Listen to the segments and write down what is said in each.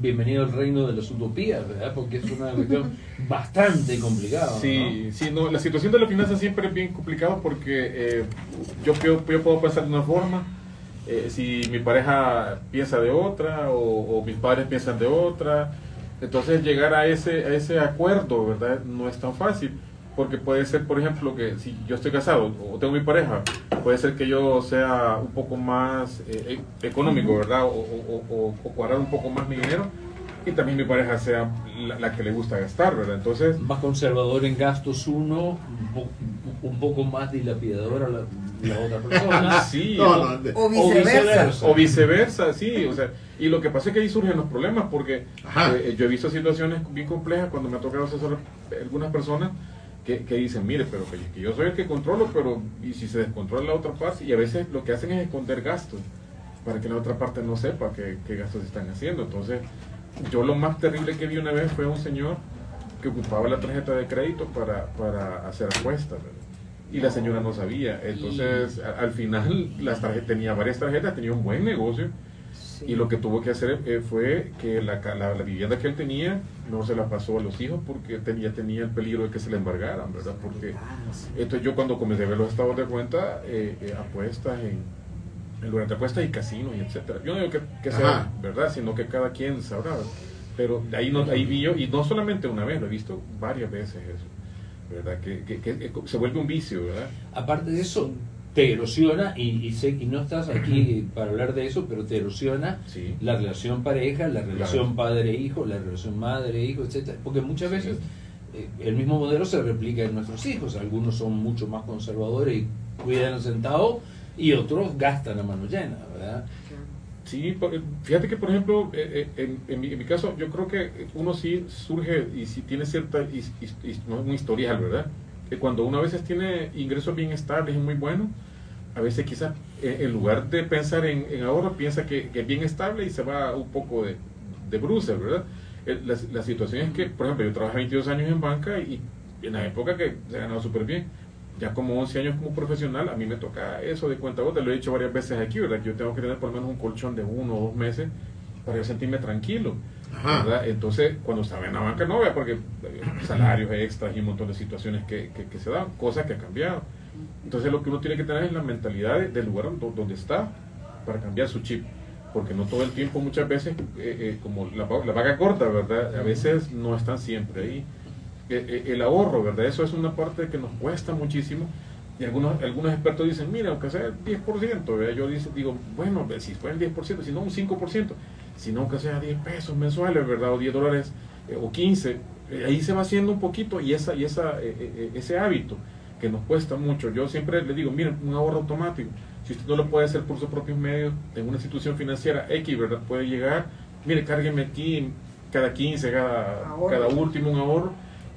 bienvenido al reino de las utopías, ¿verdad? Porque es una cuestión bastante complicada. Sí, sí, no, la situación de la finanza siempre es bien complicada porque eh, yo, yo, yo puedo pensar de una forma, eh, si mi pareja piensa de otra o, o mis padres piensan de otra, entonces llegar a ese, a ese acuerdo, ¿verdad? No es tan fácil. Porque puede ser, por ejemplo, que si yo estoy casado o tengo mi pareja, puede ser que yo sea un poco más eh, e- económico, ¿verdad? O, o, o, o cuadrar un poco más mi dinero y también mi pareja sea la, la que le gusta gastar, ¿verdad? Entonces, Más conservador en gastos uno, un, po- un poco más dilapidadora la, la otra persona. sí, No, o- no, O viceversa. o viceversa, sí, o sea, y lo que pasa es que ahí surgen los problemas porque eh, yo he visto situaciones bien complejas cuando me ha tocado asesorar algunas personas que, que dicen, mire, pero que, yo soy el que controlo, pero y si se descontrola la otra parte, y a veces lo que hacen es esconder gastos para que la otra parte no sepa qué, qué gastos están haciendo. Entonces, yo lo más terrible que vi una vez fue un señor que ocupaba la tarjeta de crédito para, para hacer apuestas, ¿verdad? y la señora no sabía. Entonces, al final, las tarjetas, tenía varias tarjetas, tenía un buen negocio, y lo que tuvo que hacer eh, fue que la, ca- la, la vivienda que él tenía no se la pasó a los hijos porque tenía, tenía el peligro de que se la embargaran, ¿verdad? Porque entonces yo cuando comencé a ver los estados de cuenta, eh, eh, apuestas en, en lugar de apuestas y casinos y etcétera. Yo no digo que, que sea Ajá. verdad, sino que cada quien sabrá. Pero ahí, no, ahí vi yo, y no solamente una vez, lo he visto varias veces eso, ¿verdad? Que, que- que se vuelve un vicio, ¿verdad? Aparte de eso, te erosiona, y, y sé que no estás aquí para hablar de eso, pero te erosiona Sí. la relación pareja, la relación Claro. padre-hijo, la relación madre-hijo, etcétera Porque muchas veces eh, el mismo modelo se replica en nuestros hijos. Algunos son mucho más conservadores y cuidan el centavo, y otros gastan a mano llena, ¿verdad? Sí, por- fíjate que por ejemplo, eh, eh, en, en mi, en mi caso, yo creo que uno sí surge y sí tiene cierta his- his- no, un historial, ¿verdad? Que cuando uno a veces tiene ingresos bien estables y muy buenos, a veces quizás eh, en lugar de pensar en, en ahorro, piensa que, que es bien estable y se va un poco de, de bruces, ¿verdad? La, la situación es que, por ejemplo, yo trabajé 22 años en banca y en la época que se ganaba súper bien. Ya como 11 años como profesional, a mí me toca eso de cuenta gota, lo he dicho varias veces aquí, ¿verdad? Que yo tengo que tener por lo menos un colchón de uno o dos meses para yo sentirme tranquilo. Entonces, cuando estaba en la banca no, ¿verdad? porque eh, salarios extras y un montón de situaciones que, que, se dan, cosas que han cambiado. Entonces, lo que uno tiene que tener es la mentalidad de- del lugar do- donde está para cambiar su chip. Porque no todo el tiempo, muchas veces, eh, eh, como la, la corta, ¿verdad? A veces no están siempre ahí. Eh, eh, el ahorro, ¿verdad? Eso es una parte que nos cuesta muchísimo. Y algunos, algunos expertos dicen, mira, aunque sea el 10%, ¿verdad? yo digo, bueno, si fue el 10%, si no un 5%, si no aunque sea 10 pesos mensuales, ¿verdad? O 10 dólares eh, o 15, eh, ahí se va haciendo un poquito y esa, y esa, eh, eh, ese hábito que nos cuesta mucho. Yo siempre le digo, miren, un ahorro automático. Si usted no lo puede hacer por sus propios medios, en una institución financiera X, ¿verdad? Puede llegar, mire, cárgueme aquí cada 15, cada, Ahorro. cada último un ahorro.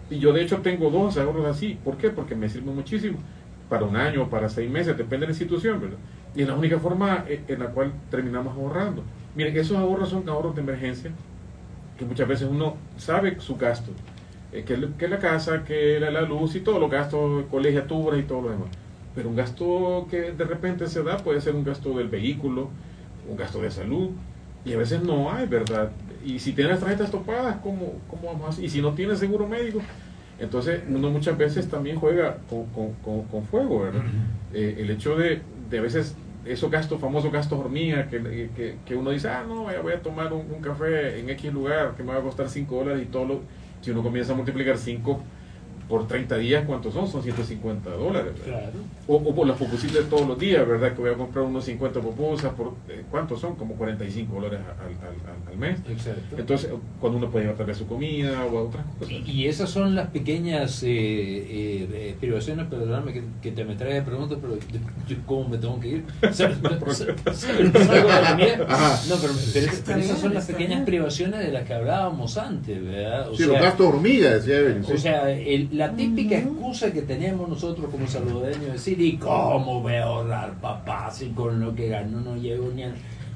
Y yo de hecho tengo dos ahorros así. ¿Por qué? Porque me sirve muchísimo. Para un año, para seis meses, depende de la institución, ¿verdad? Y es la única forma en la cual terminamos ahorrando. Miren, esos ahorros son ahorros de emergencia, que muchas veces uno sabe su gasto. eh, que, que la casa, que la, la luz y todos los gastos, colegiaturas y todo lo demás. Pero un gasto que de repente se da puede ser un gasto del vehículo, un gasto de salud, y a veces no hay, ¿verdad? Y si tienes tarjetas topadas, ¿cómo, cómo vamos a hacer? Y si no tienes seguro médico, entonces uno muchas veces también juega con, con- con- con fuego, ¿verdad? Eh, el hecho de, de a veces esos gastos, famosos gastos hormiga, que, que, que uno dice, ah, no, voy a tomar un, un café en X lugar que me va a costar 5 dólares y todo lo, si uno comienza a multiplicar 5 por 30 días, ¿cuántos son? Son 150 dólares. ¿verdad? Claro. O, o por las pupusitas de todos los días, ¿verdad? Que voy a comprar unos 50 pupusas, por, eh, ¿cuántos son? Como 45 dólares al, al- al- al mes. Exacto. Entonces, cuando uno puede llevar tal vez su comida o a otras cosas. Y, y esas son las pequeñas eh, eh, eh, privaciones, perdóname que, que te me trae de preguntas, pero yo, yo ¿cómo me tengo que ir? No, pero, pero, pero esas son las pequeñas privaciones de las que hablábamos antes, ¿verdad? O Sí, los gastos hormiga, decía. O sea, el- la típica Ujú. excusa que tenemos nosotros como salvadoreños de decir, ¿y cómo voy a ahorrar, papá, si con lo que gano no llego ni al,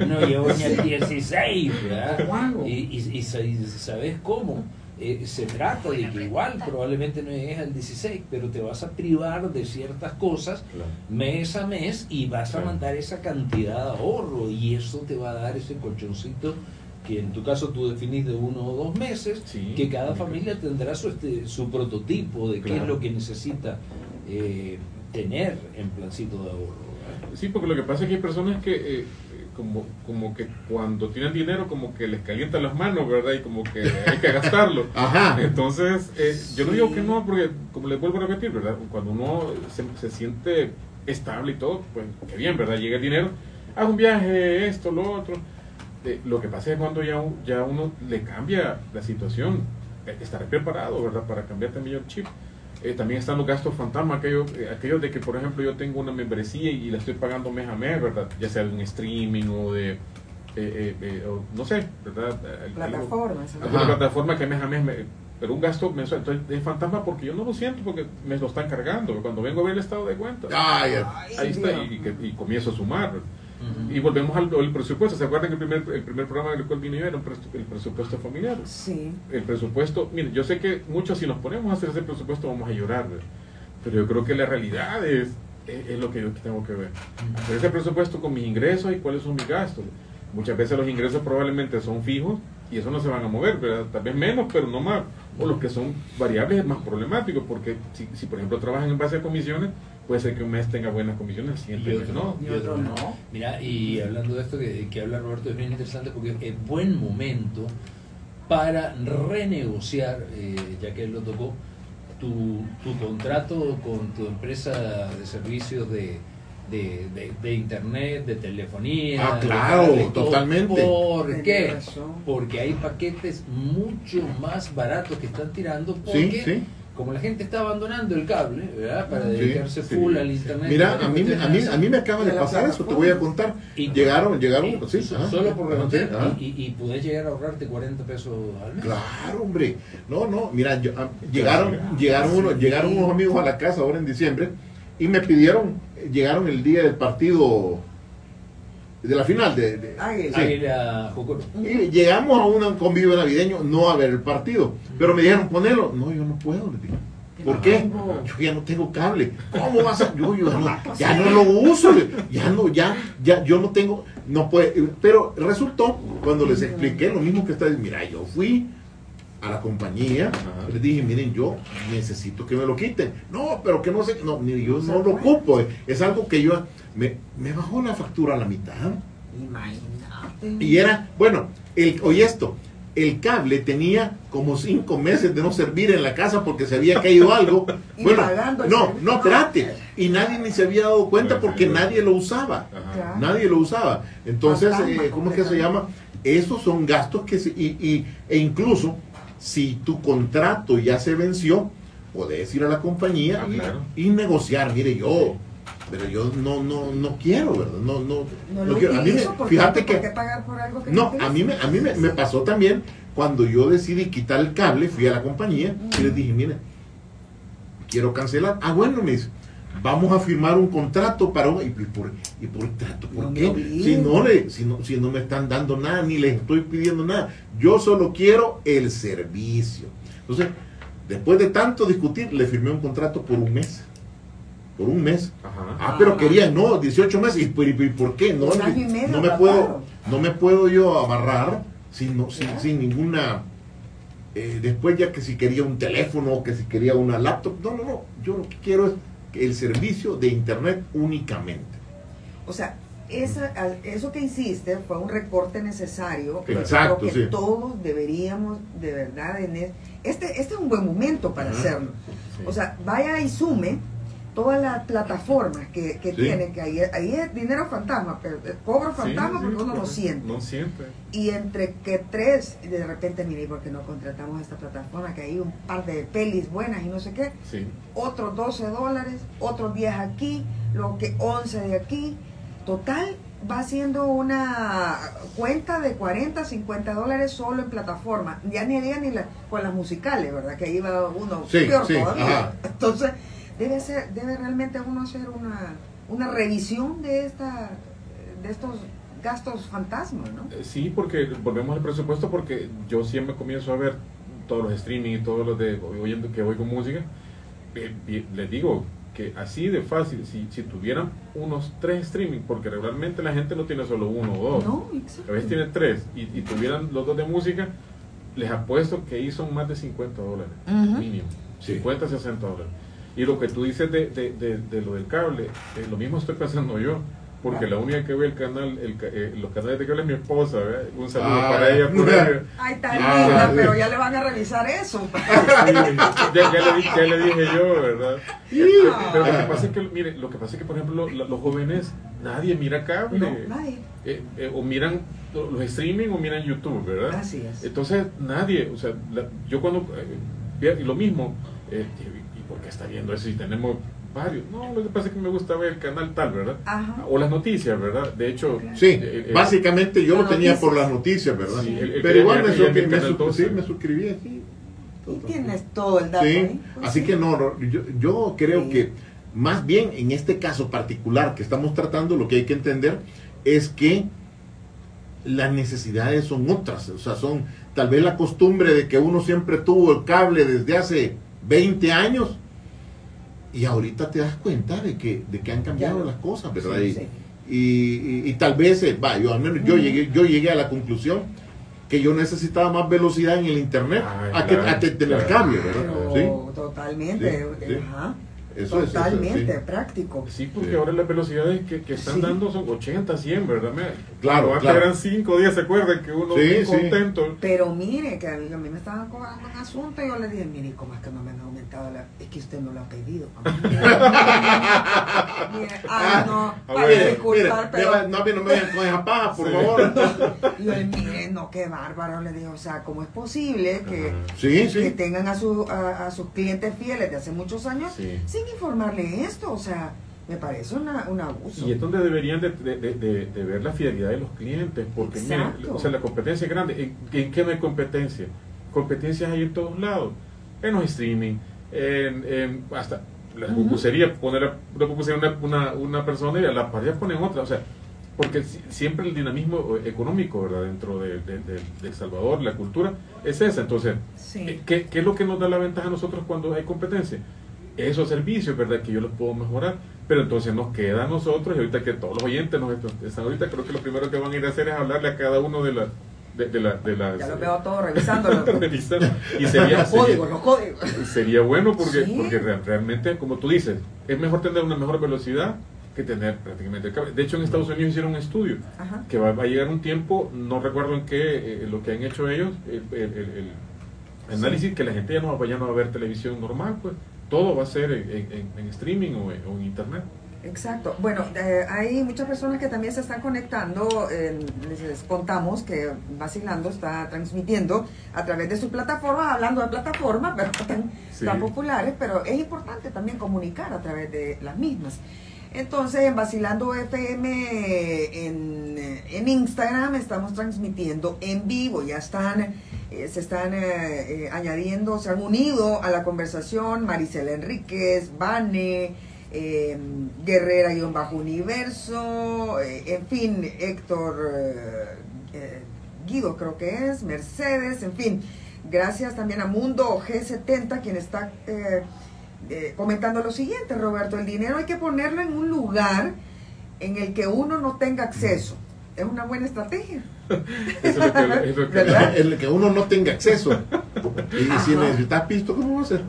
no llego ni al 16, ¿verdad? Y, y, y sa- y ¿sabes cómo? Eh, se trata de que igual probablemente no llegues al 16, pero te vas a privar de ciertas cosas Claro. mes a mes y vas a mandar esa cantidad de ahorro y eso te va a dar ese colchoncito que en tu caso tú definís de uno o dos meses, Sí, que cada familia tendrá su, este, su prototipo de qué es lo que necesita eh, tener en plancito de ahorro. ¿verdad? Sí, porque lo que pasa es que hay personas que eh, como, como que cuando tienen dinero como que les calientan las manos, ¿verdad? Y como que hay que gastarlo. Ajá. Entonces, eh, yo no digo que no, porque como les vuelvo a repetir, ¿verdad? Cuando uno se, se siente estable y todo, pues qué bien, ¿verdad? Llega el dinero, haz un viaje, esto, lo otro. Eh, lo que pasa es cuando ya, ya uno le cambia la situación, eh, estar preparado, ¿verdad? Para cambiar también el chip. Eh, también están los gastos fantasma, aquellos, eh, aquellos de que, por ejemplo, yo tengo una membresía y la estoy pagando mes a mes, ¿verdad? Ya sea de un streaming o de, eh, eh, eh, o no sé, ¿verdad? Plataformas. ¿no? alguna plataforma que mes a mes me, pero un gasto mensual entonces es fantasma porque yo no lo siento porque me lo están cargando cuando vengo a ver el estado de cuenta Ay, ahí está y, y que- y comienzo a sumar y volvemos al, al presupuesto se acuerdan que el primer el primer programa del cual vine yo era el presupuesto familiar Sí. el presupuesto mire yo sé que muchos si nos ponemos a hacer ese presupuesto vamos a llorar ¿verdad? pero yo creo que la realidad es es, es lo que yo tengo que ver hacer ese presupuesto con mis ingresos y cuáles son mis gastos muchas veces los ingresos probablemente son fijos y eso no se van a mover, ¿verdad? tal vez menos, pero no más. O los que son variables es más problemático, porque si, si por ejemplo trabajan en base a comisiones, puede ser que un mes tenga buenas comisiones, el siguiente Y mes otro no. Y otro no. Mira, y hablando de esto que, que habla Roberto, es bien interesante porque es buen momento para renegociar, eh, ya que él lo tocó, tu, tu contrato con tu empresa de servicios de, de, de- de internet, de telefonía. Ah, claro, totalmente. ¿Por qué? Porque hay paquetes mucho más baratos que están tirando Sí, porque sí. Como la gente está abandonando el cable, ¿verdad? Para dedicarse sí, full sí. al internet. Mira, a mí, me- a mí, a mí me acaba de pasar eso, te voy a contar. Y- Llegaron, llegaron, y- sí, ajá. solo por ajá. y, y, y podés llegar a ahorrarte 40 pesos al mes. Claro, hombre. No, no, mira, yo- ah, llegaron, Claro. llegaron, unos, Sí. llegaron unos amigos a la casa ahora en diciembre y me pidieron, llegaron el día del partido de la final de, de- Águila. sí. Águila Jocoro. Y llegamos a un convivio navideño, no a ver el partido. Pero me dijeron, ponelo. No, yo no puedo, les dije. ¿Por qué? Tengo- Yo ya no tengo cable. ¿Cómo vas a.? Yo, yo no, ya no lo uso. Ya no, ya, ya, yo no tengo. No puede. Pero resultó, cuando les expliqué lo mismo que está diciendo, mira, yo fui a la compañía, Ajá. les dije, miren, yo necesito que me lo quiten. No, pero que no sé, no, yo no lo ocupo. Es algo que yo. Me, me bajó la factura a la mitad. Imagínate. Y era, bueno, el, oye esto, el cable tenía como cinco meses de no servir en la casa porque se había caído algo. Bueno, no, no, espérate. Y nadie ni se había dado cuenta porque nadie lo usaba. Ajá. Nadie lo usaba. Entonces, eh, ¿cómo es que se llama? Esos son gastos que se, y, y- e incluso si tu contrato ya se venció, puedes ir a la compañía Ah, y, claro. y negociar. Mire, yo, pero yo no, no, no quiero, ¿verdad? No, no, No no quiero. A mí me- utilizo, ¿por fíjate que ¿Por qué pagar por algo que no, utilizo? a mí, me, a mí me, me pasó también cuando yo decidí quitar el cable, fui a la compañía y les dije, mire, quiero cancelar. Ah, bueno, me dice, vamos a firmar un contrato para un... ¿Y por, y por trato? ¿Por No qué? Si no, le, si, no, si no me están dando nada, ni les estoy pidiendo nada. Yo solo quiero el servicio. Entonces, después de tanto discutir, le firmé un contrato por un mes. Por un mes. Ajá. Ah, pero quería, no, 18 meses. ¿Y por, y por qué? No, y medio no me puedo, no me puedo yo amarrar sin, no- sin, sin ninguna. eh, después ya que si quería un teléfono, que si quería una laptop. No, no, no. Yo lo que quiero es que el servicio de internet únicamente. O sea, esa, al- eso que hiciste fue un recorte necesario. Exacto, Creo que sí. todos deberíamos, de verdad, en es- este, este es un buen momento para Ajá. hacerlo. Sí. O sea, vaya y sume todas las plataformas que, que Sí. tiene, que ahí, ahí es dinero fantasma, pero eh, cobro fantasma sí, porque uno lo correcto. siente. No siente. Y entre que tres, de repente, mire, ¿y ¿por qué no contratamos esta plataforma? Que hay un par de pelis buenas y no sé qué. Sí. Otros 12 dólares, otros 10 aquí, lo que 11 de aquí. Total, va siendo una cuenta de 40, 50 dólares solo en plataforma. Ya ni haría ni la, con las musicales, ¿verdad? Que ahí va uno peor todavía. ajá. Entonces, debe ser, debe realmente uno hacer una, una revisión de esta de estos gastos fantasmas, ¿no? Eh, Sí, porque volvemos al presupuesto porque yo siempre comienzo a ver todos los streaming y todos los de oyendo que voy con música. eh, les digo, que así de fácil, si, si tuvieran unos tres streaming, porque regularmente la gente no tiene solo uno o dos, No, a veces tiene tres, y, y tuvieran los dos de música, les apuesto que ahí son más de 50 dólares, Ujú. mínimo, Sí. 50, 60 dólares. Y lo que tú dices de, de, de, de lo del cable, eh, lo mismo estoy pensando yo. Porque Ah. la única que ve el canal, el, ca- eh, los canales de cable es mi esposa, ¿verdad? Un saludo Ah. para ella. Por. Ay, está Ah, linda, pero ya le van a revisar eso. Sí, ya, ya le, di- ya le dije yo, ¿verdad? Ah. Pero lo que pasa es que, mire, lo que pasa es que, por ejemplo, lo- los jóvenes, nadie mira cable. No, nadie. Eh, eh, o miran los streaming o miran YouTube, ¿verdad? Así es. Entonces, nadie, o sea, la- yo cuando, eh, y lo mismo, ¿y por qué está viendo eso si tenemos varios? No, lo que pasa es que me gusta ver el canal tal, ¿verdad? Ajá. O las noticias, ¿verdad? De hecho, Sí, básicamente yo lo tenía por las noticias, ¿verdad? Sí, el- el Pero igual me, ya suscri- vi el me canal su- 12. sí, me suscribí aquí. Y tienes todo el dato Sí, ahí. Pues así sí. que no, no, yo, yo creo Sí. que más bien en este caso particular que estamos tratando, lo que hay que entender es que las necesidades son otras, o sea, son tal vez la costumbre de que uno siempre tuvo el cable desde hace 20 años y ahorita te das cuenta de que, de que han cambiado Ya. las cosas, ¿verdad? Sí, y, sí. y- y- y tal vez, eh, va, yo al menos yo llegué, yo llegué a la conclusión que yo necesitaba más velocidad en el internet Ay, a que a que tener claro. cable, ¿verdad? Pero Sí. totalmente. Sí, sí. Ajá. Eso es, eso es, totalmente sí. práctico. Sí, porque Sí. ahora las velocidades que, que están Sí. dando son 80, 100, ¿verdad? Me- Claro, antes claro. eran 5 días, ¿se acuerdan? Que uno Sí, bien sí. contento. Pero mire, que a mí, a mí me estaban cobrando un asunto y yo le dije, mire, ¿cómo es que no me han aumentado la...? Es que usted no lo ha pedido. No, Ah, para bueno, disculpar, pero... mira, no, no me vayan con esa paja, por Sí. favor. Y yo, mire, no, qué bárbaro, le dije, o sea, ¿cómo es posible que, Sí, que sí. tengan a, su, a, a sus clientes fieles de hace muchos años Sí. sin informarle esto? O sea, me parece una, un abuso. Y es donde deberían de, de- de- de- de ver la fidelidad de los clientes, porque miren, o sea, la competencia es grande. ¿En, en qué no hay competencia? Competencias hay en todos lados, en los streaming, en, en- hasta la pupusería, poner a, una pupusería una, una, una persona y a la par ya ponen otra, o sea, porque si- siempre el dinamismo económico, ¿verdad? Dentro de, de- de- de El Salvador, la cultura, es esa. Entonces, Sí. ¿Qué, qué es lo que nos da la ventaja a nosotros cuando hay competencia? Esos servicios, ¿verdad? Que yo los puedo mejorar. Pero entonces nos queda a nosotros, y ahorita que todos los oyentes nos est- están ahorita, creo que lo primero que van a ir a hacer es hablarle a cada uno de las... De, de la- de las Ya lo veo todo revisándolo. revisar. y sería, los códigos, los códigos. sería, bueno porque, Sí. porque re- realmente, como tú dices, es mejor tener una mejor velocidad que tener prácticamente el. De hecho, en Estados Unidos hicieron un estudio Ajá. que va, va a llegar un tiempo, no recuerdo en qué, eh, lo que han hecho ellos, el, el- el- el análisis, que la gente ya no, va, ya no va a ver televisión normal, pues todo va a ser en, en- en streaming o en, o en internet. Exacto. Bueno, eh, hay muchas personas que también se están conectando. eh, les, les contamos que Vacilando está transmitiendo a través de su plataforma, hablando de plataformas, pero tan, Sí. tan populares, pero es importante también comunicar a través de las mismas. Entonces, en Vacilando FM en, en Instagram estamos transmitiendo en vivo. Ya están, eh, se están eh, eh, añadiendo, se han unido a la conversación Maricela Enríquez, Vane, eh, Guerrera-Universo, eh, en fin, Héctor Guido creo que es, Mercedes, en fin. Gracias también a Mundo G70, quien está eh, comentando lo siguiente, Roberto, el dinero hay que ponerlo en un lugar en el que uno no tenga acceso. Es una buena estrategia. Es lo que, es lo que-. En el que uno no tenga acceso. Y si Ajá. necesitas pisto, ¿cómo va a ser?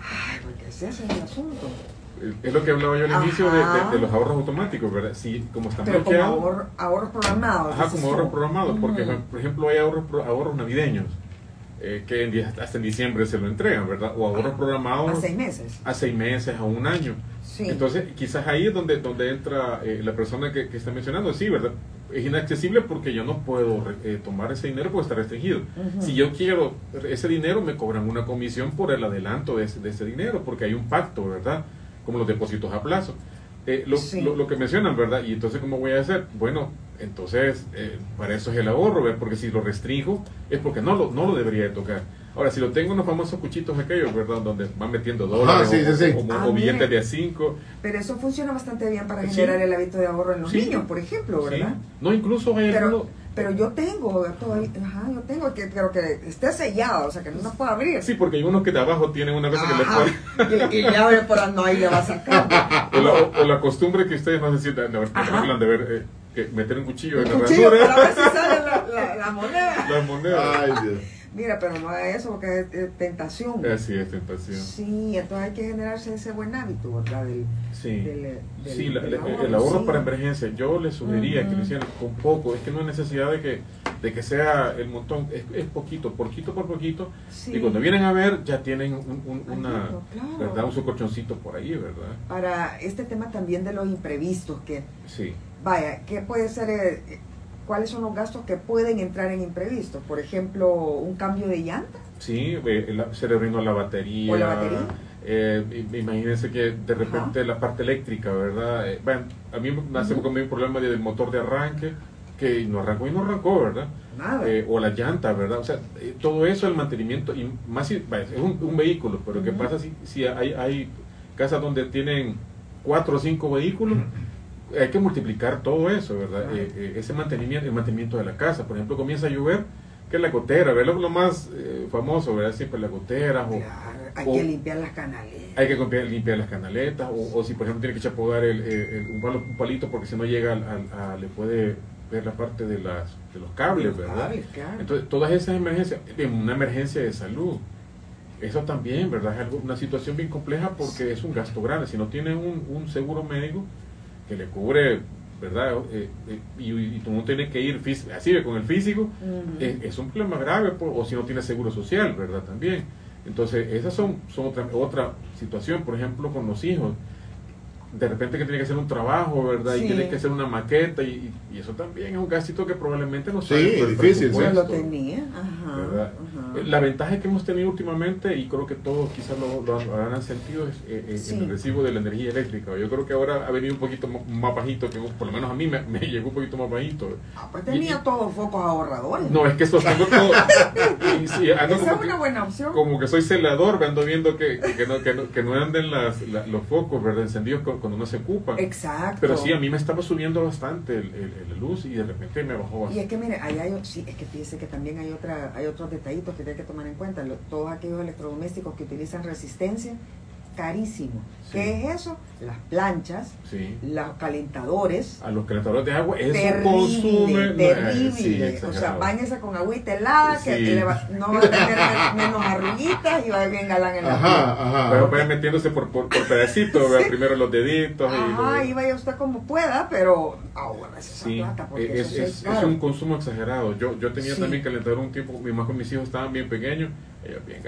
Ay, porque ese es el asunto. es lo que hablaba yo al Ajá. inicio de, de- de los ahorros automáticos, ¿verdad? Si como están Pero como bloqueados, ahorro- ahorros programados. Ajá, como ahorros programados, porque por ejemplo hay ahorros, ahorros navideños eh, que en hasta en diciembre se lo entregan, ¿verdad? O ahorros programados A seis meses. a seis meses, a un año. Sí. Entonces, quizás ahí es donde, donde entra eh, la persona que, que está mencionando, sí, ¿verdad? Es inaccesible porque yo no puedo eh, tomar ese dinero porque está restringido. Ujú. Si yo quiero ese dinero, me cobran una comisión por el adelanto de ese, de ese dinero, porque hay un pacto, ¿verdad? Como los depósitos a plazo. Eh, lo, Sí. lo, lo que mencionan, ¿verdad? Y entonces, ¿cómo voy a hacer? Bueno, entonces, eh, para eso es el ahorro, ¿verdad? Porque si lo restringo, es porque no lo, no lo debería de tocar. Ahora, si lo tengo en los famosos cuchitos aquellos, ¿verdad? Donde van metiendo dólares sí, o, sí, sí. o- o- Ah, o billetes de a 5. Pero eso funciona bastante bien para Sí. generar el hábito de ahorro en los Sí. niños, por ejemplo, ¿verdad? No, incluso hay Pero, algunos... Pero yo tengo, todavía, ajá, yo tengo, que, pero que esté sellado, o sea, que no se pueda abrir. Sí, porque hay unos que de abajo tienen una cosa que le Ajá. pone. Y, y ya abre por no, ahí le va a sacar. O la, o la costumbre que ustedes no necesitan de, ver- Ajá. hablan de ver, eh, meter un cuchillo en la cuchillo para ranura. ver si sale la, la, la moneda. La moneda. Ay, Dios. Mira, pero no haga eso porque es, es tentación. Así es, tentación. Sí, entonces hay que generarse ese buen hábito, ¿verdad? Del, Sí. del, del- Sí, la- del la- ahorro, el ahorro sí. para emergencia, yo les sugeriría que lo hicieran con poco, es que no hay necesidad de que, de que sea el montón, es, es poquito, poquito por poquito, Sí. y cuando vienen a ver ya tienen un, un- una, claro. ¿verdad? Un su colchoncito por ahí, ¿verdad? Para este tema también de los imprevistos, que Sí, vaya, ¿qué puede ser? eh, ¿Cuáles son los gastos que pueden entrar en imprevistos? Por ejemplo, un cambio de llanta. sí, se le arruinó la batería. ¿O la batería? eh, imagínense que de repente la parte eléctrica, ¿verdad? Eh, bueno, a mí me hace Ujú. conmigo un problema del motor de arranque, que no arrancó y no arrancó, ¿verdad? Nada. Eh, o la llanta, ¿verdad? O sea, eh, todo eso, el mantenimiento, y más si, es un, un vehículo, pero ¿qué pasa si, si hay, hay casas donde tienen cuatro o cinco vehículos? Hay que multiplicar todo eso, ¿verdad? Eh, eh, ese mantenimiento, el mantenimiento de la casa, por ejemplo, comienza a llover, que es la gotera, ¿verdad? Lo, más eh, famoso, ¿verdad? Siempre las goteras, o Claro, hay o- que limpiar las canaletas. hay que limpiar, limpiar las canaletas, o, o si por ejemplo tiene que chapogar el, el- un, palo- un palito porque si no llega a- le puede ver la parte de, las, de los cables, ¿verdad? cables, claro. Entonces, todas esas emergencias, en una emergencia de salud, eso también, ¿verdad? Es algo- una situación bien compleja porque es un gasto grande. Si no tiene un, un seguro médico que le cubre, ¿verdad? Eh, eh, y, y tú no tienes que ir así con el físico, es, es un problema grave, por- o si no tiene seguro social, ¿verdad? También. Entonces, esas son, son otra, otra situación, por ejemplo, con los hijos. De repente que tiene que hacer un trabajo, ¿verdad? Sí. Y tiene que hacer una maqueta, y, y eso también es un gastito que probablemente no Sí, por el difícil, sí. Pues lo tenía. Ajá, La ventaja que hemos tenido últimamente, y creo que todos quizás lo, lo habrán sentido, es eh, eh, Sí. el recibo de la energía eléctrica. Yo creo que ahora ha venido un poquito más bajito, que por lo menos a mí me, me llegó un poquito más bajito. Ah, pues tenía Y- todos focos ahorradores. No, es que estos tengo todo. y sí, ando Esa como es que- una buena opción. como que soy celador, ando viendo que, que, no, que, no, que no anden las, la- los focos ¿verdad? encendidos cu- cuando no se ocupan. Exacto. Pero sí, a mí me estaba subiendo bastante la luz y de repente me bajó Y bastante. es que mire, ahí hay, sí, es que fíjese que también hay otra, hay otros detallitos que tiene que tomar en cuenta. Todos aquellos electrodomésticos que utilizan resistencia, carísimo. Sí. ¿Qué es eso? Las planchas, Sí. los calentadores. A los calentadores de agua, eso terrible, consume. terrible. sí, o sea, bañese con agüita helada, que le va- no va a tener men- menos arruguitas y va a ir bien galán en la piel. Ajá, ajá. Pero vayan metiéndose por, por, por pedacitos, primero los deditos. y Ajá, luego- y vaya usted como pueda, pero ahorra esa Sí, plata porque es, eso sí es, es es un consumo exagerado. Yo, yo tenía Sí. también calentador un tiempo, mi más con mis hijos estaban bien pequeños, ellos bien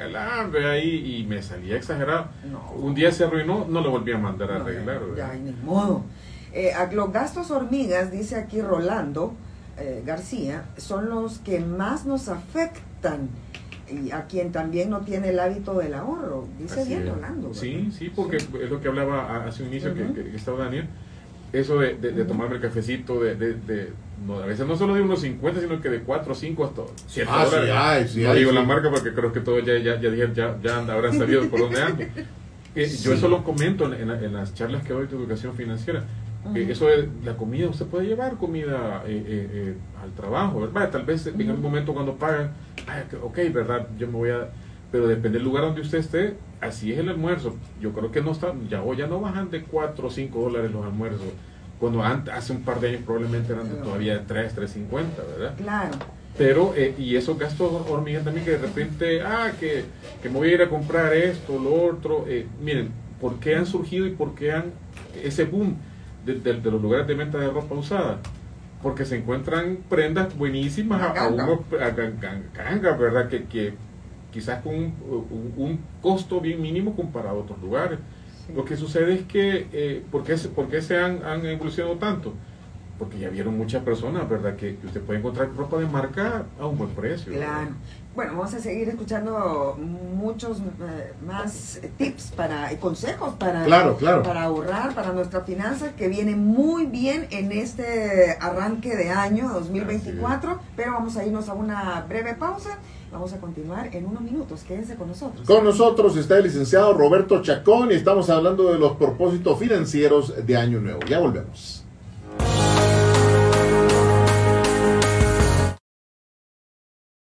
ve ahí, y me salía exagerado. No. Un día se arruinó, no lo volví a mandar a No, arreglar. ya, ni modo. Eh, a- los gastos hormigas, dice aquí Rolando eh, García, son los que más nos afectan y a quien también no tiene el hábito del ahorro. Dice Así bien es. Rolando. Sí, ¿verdad? sí, porque es lo que hablaba hace un inicio que, que estaba Daniel. Eso de, de, tomarme el cafecito, de, de, de- no, a veces no solo de unos 50, sino que de 4 o 5 hasta 7 Ah, sí, dólares. sí, no digo sí. la marca porque creo que todos ya, ya, ya, dijeron, ya, ya habrán sabido por dónde ando. Eh, Yo eso lo comento en, en la- en las charlas que doy de educación financiera. que Ujú. eso de la comida, usted puede llevar comida eh, eh, eh, al trabajo, ¿verdad? Tal vez en algún momento cuando pagan, "Ay, que- ok, ¿verdad? Yo me voy a... Pero depende del lugar donde usted esté, así es el almuerzo. Yo creo que no está, ya hoy ya no bajan de 4 o 5 dólares los almuerzos. Cuando antes, hace un par de años probablemente eran de todavía 3, 3.50, ¿verdad? Claro. Pero, eh, y esos gastos hormigas también que de repente, ah, que, que me voy a ir a comprar esto, lo otro. eh, miren, ¿por qué han surgido y por qué han ese boom de, de- de los lugares de venta de ropa usada? Porque se encuentran prendas buenísimas a, a unos a ganga, ¿verdad? Que, que quizás con un, un- un costo bien mínimo comparado a otros lugares. Sí. Lo que sucede es que, eh, ¿por qué, se- por qué se han, han evolucionado tanto? Porque ya vieron muchas personas, ¿verdad? Que, que usted puede encontrar ropa de marca a un buen precio. ¿verdad? Claro. Bueno, vamos a seguir escuchando muchos eh, más tips para consejos para, Claro, claro. para ahorrar para nuestra finanza que viene muy bien en este arranque de año 2024, pero vamos a irnos a una breve pausa. Vamos a continuar en unos minutos. Quédense con nosotros. Con nosotros está el licenciado Roberto Chacón y estamos hablando de los propósitos financieros de Año Nuevo. Ya volvemos.